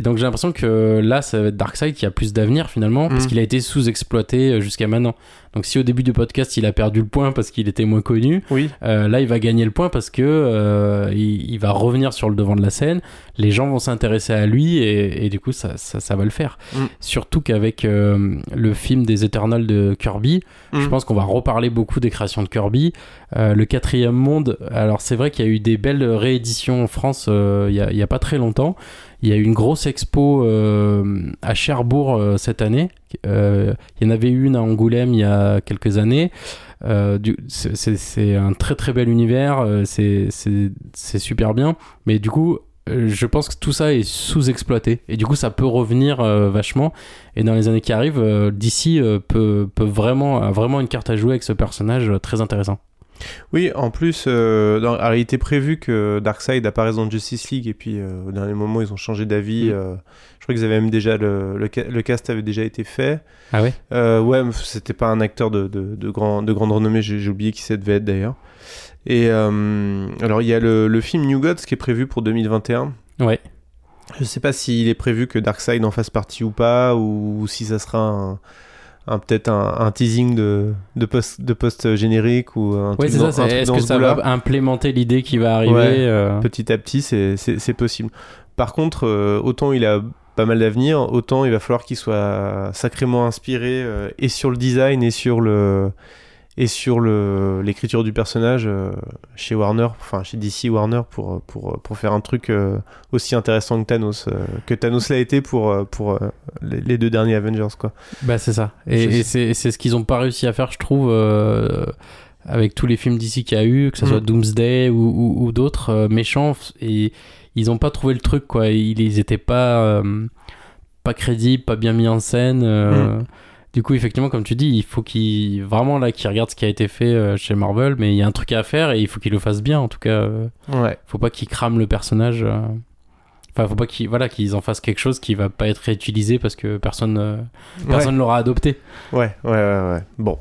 Et donc j'ai l'impression que là, ça va être Darkseid qui a plus d'avenir finalement, parce Mm. qu'il a été sous-exploité euh, jusqu'à maintenant. Donc si au début du podcast il a perdu le point parce qu'il était moins connu, Oui. euh, là il va gagner le point parce que euh, il, il va revenir sur le devant de la scène, les gens vont s'intéresser à lui et, et du coup ça, ça, ça va le faire. Mm. Surtout qu'avec euh, le film des Eternals de Kirby, Mm. je pense qu'on va reparler beaucoup des créations de Kirby. Le quatrième monde, alors c'est vrai qu'il y a eu des belles rééditions en France il y, a, il y a pas très longtemps. Il y a eu une grosse expo euh, à Cherbourg euh, cette année. Euh, il y en avait une à Angoulême il y a quelques années. Euh, c'est- un très très bel univers, euh, c'est super bien. Mais du coup, je pense que tout ça est sous-exploité. Et du coup, ça peut revenir euh, vachement. Et dans les années qui arrivent, euh, DC euh, peut, peut vraiment, a vraiment une carte à jouer avec ce personnage très intéressant. Oui, en plus, euh, dans, alors, il était prévu que Darkseid apparaisse dans Justice League, et puis euh, au dernier moment, ils ont changé d'avis. Mm. euh, je crois qu'ils avaient même déjà. Le, le, ca- le cast avait déjà été fait. Ah ouais? Euh, Ouais, mais c'était pas un acteur de, de, de, grand, de grande renommée, j'ai j'ai oublié qui ça devait être d'ailleurs. Et euh, alors, il y a le, le film New Gods qui est prévu pour 2021. Ouais. Je sais pas s'il est prévu que Darkseid en fasse partie ou pas, ou, si ça sera un, un- peut-être un, un teasing de, de post, de post générique ou un Ouais, truc ça. Est-ce que ça va implémenter l'idée qui va arriver Ouais. euh, Petit à petit, c'est possible. Par contre, euh, autant il a pas mal d'avenir, autant il va falloir qu'il soit sacrément inspiré euh, et sur le design et sur le et sur le l'écriture du personnage euh, chez Warner, enfin chez DC Warner pour pour pour faire un truc euh, aussi intéressant que Thanos euh, que Thanos l'a été pour pour les, les deux derniers Avengers quoi. Bah c'est ça. Et, c'est c'est ce qu'ils ont pas réussi à faire, je trouve, avec tous les films d'ici qu'il y a eu, que ce Mm. soit Doomsday ou, ou, ou d'autres méchants, et ils ont pas trouvé le truc quoi. Ils, ils étaient pas pas crédibles, pas bien mis en scène. Mm. Du coup, effectivement, comme tu dis, il faut qu'ils vraiment là qu'ils regardent ce qui a été fait euh, chez Marvel, mais il y a un truc à faire et il faut qu'ils le fassent bien. En tout cas, euh, Ouais. faut pas qu'ils crament le personnage. euh. Enfin, faut pas qu'ils voilà qu'ils en fassent quelque chose qui va pas être réutilisé parce que personne euh, personne l'aura adopté. Ouais, ouais, ouais, ouais. Bon.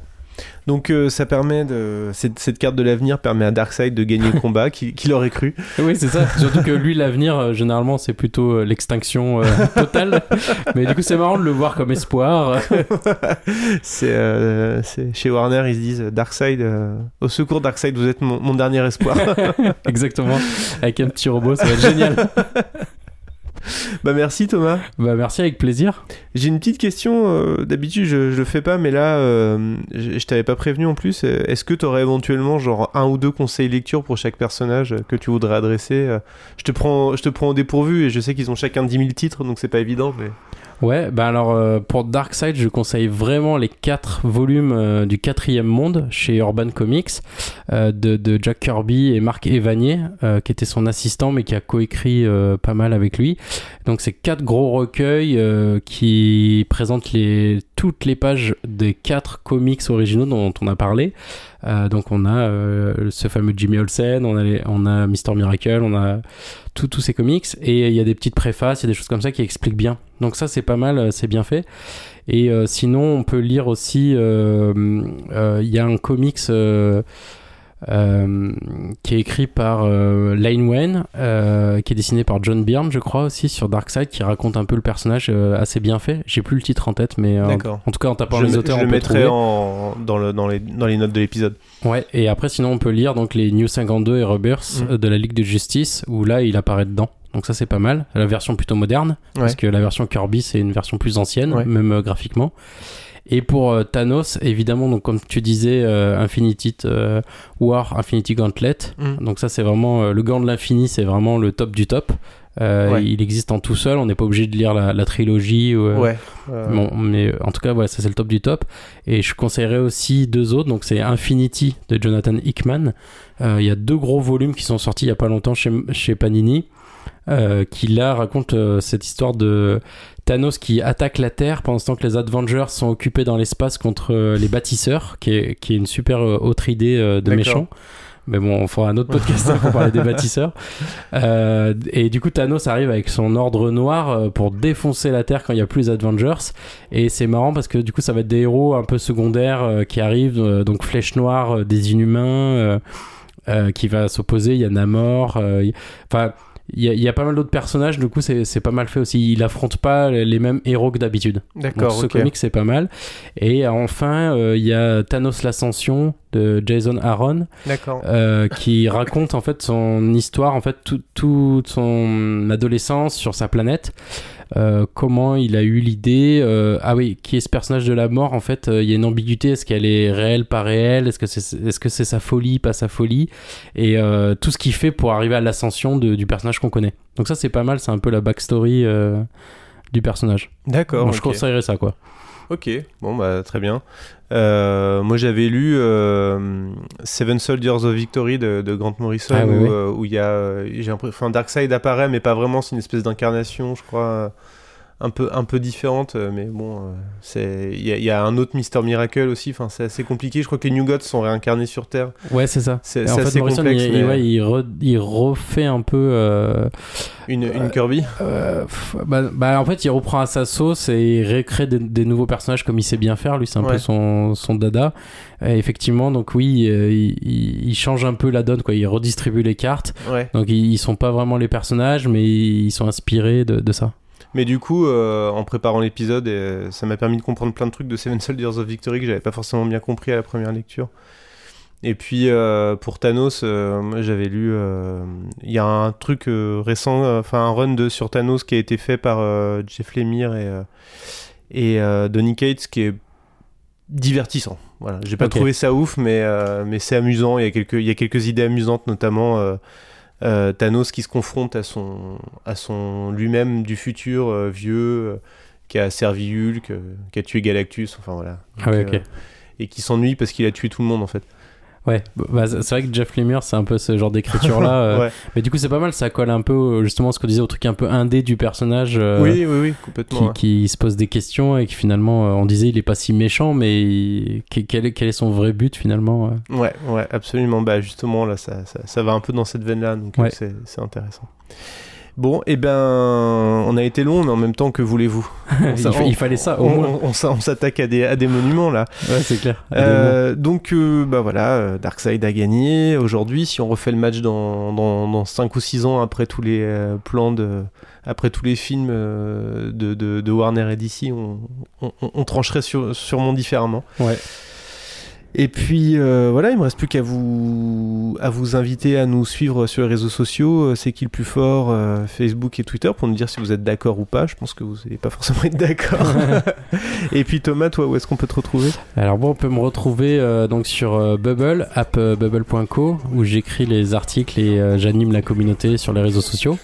Donc euh, ça permet de cette, cette carte de l'avenir permet à Darkseid de gagner le combat, qui, qui l'aurait cru. Oui, c'est ça. Surtout que lui, l'avenir, euh, généralement, c'est plutôt euh, l'extinction euh, totale. Mais du coup, c'est marrant de le voir comme espoir. c'est euh, c'est- chez Warner, ils se disent Darkseid, euh, au secours Darkseid, vous êtes mon, mon dernier espoir. Exactement. Avec un petit robot, ça va être génial. bah merci Thomas. Bah merci, avec plaisir. J'ai une petite question. euh, D'habitude, je, je le fais pas, mais là, euh, je, je t'avais pas prévenu en plus. Est-ce que tu aurais éventuellement genre un ou deux conseils lecture pour chaque personnage que tu voudrais adresser? Euh Je te prends, je te prends au dépourvu et je sais qu'ils ont chacun 10 000 titres, donc c'est pas évident. Mais Ouais, bah alors euh, pour Darkseid, je conseille vraiment les quatre volumes euh, du quatrième monde chez Urban Comics euh, de, de Jack Kirby et Marc Evanier, euh, qui était son assistant mais qui a coécrit euh, pas mal avec lui. Donc c'est quatre gros recueils qui présentent les, toutes les pages des quatre comics originaux dont on a parlé. Euh, donc on a euh, ce fameux Jimmy Olsen, on a, on a Mister Miracle, on a tous ces comics et il y a des petites préfaces, il y a des choses comme ça qui expliquent bien. Donc ça c'est pas mal, euh, c'est bien fait. Et sinon on peut lire aussi, il y a un comics euh, qui est écrit par euh, Lane Wayne, euh, qui est dessiné par John Byrne, je crois aussi, sur Darkseid, qui raconte un peu le personnage euh, assez bien fait. J'ai plus le titre en tête, mais euh, en tout cas en tapant je, les le- auteurs, je on le peut mettrai en, dans, le, dans, les, dans les notes de l'épisode. Ouais, et après, sinon, on peut lire donc les New 52 et Rebirth Mm. de la Ligue de Justice, où là, il apparaît dedans. Donc ça, c'est pas mal. La version plutôt moderne, parce Ouais. que la version Kirby, c'est une version plus ancienne, Ouais. même graphiquement. Et pour euh, Thanos, évidemment, donc comme tu disais, euh, Infinity euh, War, Infinity Gauntlet. Mm. Donc ça, c'est vraiment le gant de l'infini, c'est vraiment le top du top. Ouais. Il existe en tout seul, on n'est pas obligé de lire la, la trilogie. Ou, Ouais. Bon, mais en tout cas, voilà, ça c'est le top du top. Et je conseillerais aussi deux autres. Donc, c'est Infinity de Jonathan Hickman. Il y a deux gros volumes qui sont sortis il y a pas longtemps chez, chez Panini. euh, qui là raconte euh, cette histoire de Thanos qui attaque la Terre pendant ce temps que les Avengers sont occupés dans l'espace contre euh, les bâtisseurs, qui est, qui est une super euh, autre idée euh, de méchant. Mais bon, on fera un autre podcast pour parler des bâtisseurs. Euh, et du coup, Thanos arrive avec son ordre noir pour défoncer la Terre quand il n'y a plus les Avengers. Et c'est marrant parce que du coup, ça va être des héros un peu secondaires qui arrivent. donc, Flèche Noire, des Inhumains, euh, qui va s'opposer. Il y a Namor. euh, il- y, a, il y a pas mal d'autres personnages, du coup c'est pas mal fait aussi. Il affronte pas les mêmes héros que d'habitude. D'accord, Donc, ce ok. comic c'est pas mal. Et enfin, euh, il y a Thanos l'Ascension de Jason Aaron euh, qui raconte en fait son histoire, en fait tout- toute son adolescence sur sa planète. Euh, comment il a eu l'idée euh, ah oui qui est ce personnage de la mort en fait il y a une ambiguïté est-ce qu'elle est réelle pas réelle est-ce que c'est est-ce que c'est sa folie pas sa folie et tout ce qu'il fait pour arriver à l'ascension du personnage qu'on connaît donc ça c'est pas mal c'est un peu la backstory du personnage D'accord. Donc, je conseillerais ça quoi Ok, bon bah très bien. Euh, moi j'avais lu euh, Seven Soldiers of Victory de, de Grant Morrison Ah, oui. euh, où il y a, euh, j'ai enfin Darkseid apparaît mais pas vraiment, c'est une espèce d'incarnation, je crois, un peu un peu différente, euh, mais bon, euh, c'est il y, a- il y a un autre Mister Miracle aussi, enfin c'est assez compliqué. Je crois que les New Gods sont réincarnés sur Terre. ouais c'est ça C'est en fait assez Morrison complexe. il, mais, il- ouais, il, re- il refait un peu euh, Une, une Kirby. Euh, bah, bah, en fait, il reprend à sa sauce et il récrée des, des nouveaux personnages comme il sait bien faire. Lui, c'est un Ouais. peu son, son dada. Et effectivement, donc oui, euh, il, change un peu la donne, quoi. Il redistribue les cartes. Ouais. Donc ils, ils sont pas vraiment les personnages, mais ils sont inspirés de, de ça. Mais du coup, euh, en préparant l'épisode, euh, ça m'a permis de comprendre plein de trucs de Seven Soldiers of Victory que j'avais pas forcément bien compris à la première lecture. Et puis euh, pour Thanos, j'avais lu, il y a un truc récent, enfin un run de sur Thanos qui a été fait par Jeff Lemire et et Donny Cates qui est divertissant. Voilà, j'ai pas trouvé ça ouf, mais mais c'est amusant. Il y a quelques il y a quelques idées amusantes, notamment euh, Thanos qui se confronte à son à son lui-même du futur euh, vieux euh, qui a servi Hulk, qui a tué Galactus, enfin voilà. Ah ouais, Donc, ok. et qui s'ennuie parce qu'il a tué tout le monde en fait. Ouais, bah, c'est c'est vrai que Jeff Lemire, c'est un peu ce genre d'écriture-là. euh, Ouais. Mais du coup, c'est pas mal, ça colle un peu justement ce qu'on disait au truc un peu indé du personnage. euh, oui, oui, oui, complètement. qui, ouais. qui se pose des questions et qui finalement, euh, on disait, il est pas si méchant, mais il- quel, est, quel est son vrai but finalement Ouais, ouais, absolument. Bah justement là, ça, ça, ça va un peu dans cette veine-là, donc Ouais. c'est c'est intéressant. Bon, et ben, on a été long, mais en même temps, que voulez-vous il, fallait ça, au on, moins. on- on s'a- on s'attaque à des, à des monuments là. Ouais, c'est clair. Euh, donc, euh, bah voilà, euh, Darkseid a gagné. Aujourd'hui, si on refait le match dans, dans, dans 5 ou 6 ans après tous les euh, plans de. Après tous les films de, de, de Warner et DC, on, on, on trancherait sur, sûrement différemment. Ouais. Et puis euh, voilà, il me reste plus qu'à vous à vous inviter à nous suivre sur les réseaux sociaux. Euh, C'est qui le plus fort euh, Facebook et Twitter pour nous dire si vous êtes d'accord ou pas. Je pense que vous n'allez pas forcément être d'accord. et puis Thomas, toi, où est-ce qu'on peut te retrouver? Alors bon, on peut me retrouver euh, donc sur euh, Bubble, app euh, bubble.co, où j'écris les articles et euh, j'anime la communauté sur les réseaux sociaux.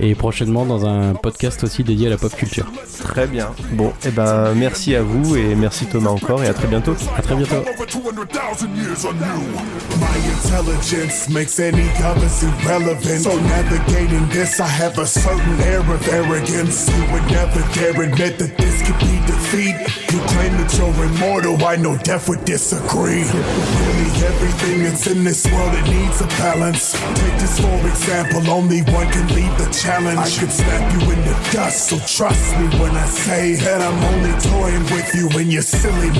Et prochainement dans un podcast aussi dédié à la pop culture. Très bien. Bon, et ben merci à vous et merci Thomas encore et à très bientôt. À très bientôt. Over 200,000 years on you. My intelligence makes any others irrelevant. So navigating this, I have a certain air of arrogance. You would never dare admit that this could be defeat. You claim that you're immortal, I know death would disagree. Nearly everything that's in this world, it needs a balance. Take this for example, only one can lead the challenge. I could snap you into dust, so trust me when I say that I'm only toying with you in your silly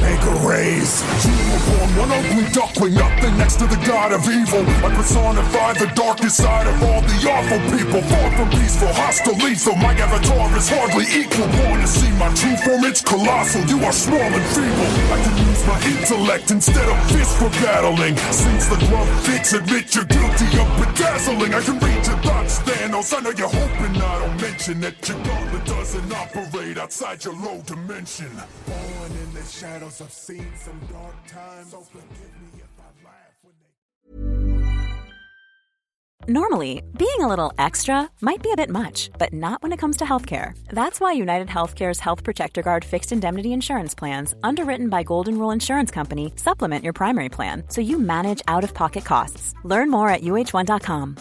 rays. You were born one ugly duckling, nothing next to the god of evil. I personify the darkest side of all the awful people. Far from peaceful, hostile, lethal. My avatar is hardly equal. Born to see my true form, it's colossal. You are small and feeble. I can use my intellect instead of fist for battling. Since the glove fits, admit you're guilty of bedazzling. I can read your thoughts, Thanos. I know you're hoping I don't mention that your gauntlet doesn't operate outside your low dimension. Born in the shadows, I've seen some dark times. So forgive me if I laugh when they. Normally, being a little extra might be a bit much, but not when it comes to healthcare. That's why United Healthcare's Health Protector Guard fixed indemnity insurance plans, underwritten by Golden Rule Insurance Company, supplement your primary plan so you manage out of pocket costs. Learn more at uh1.com.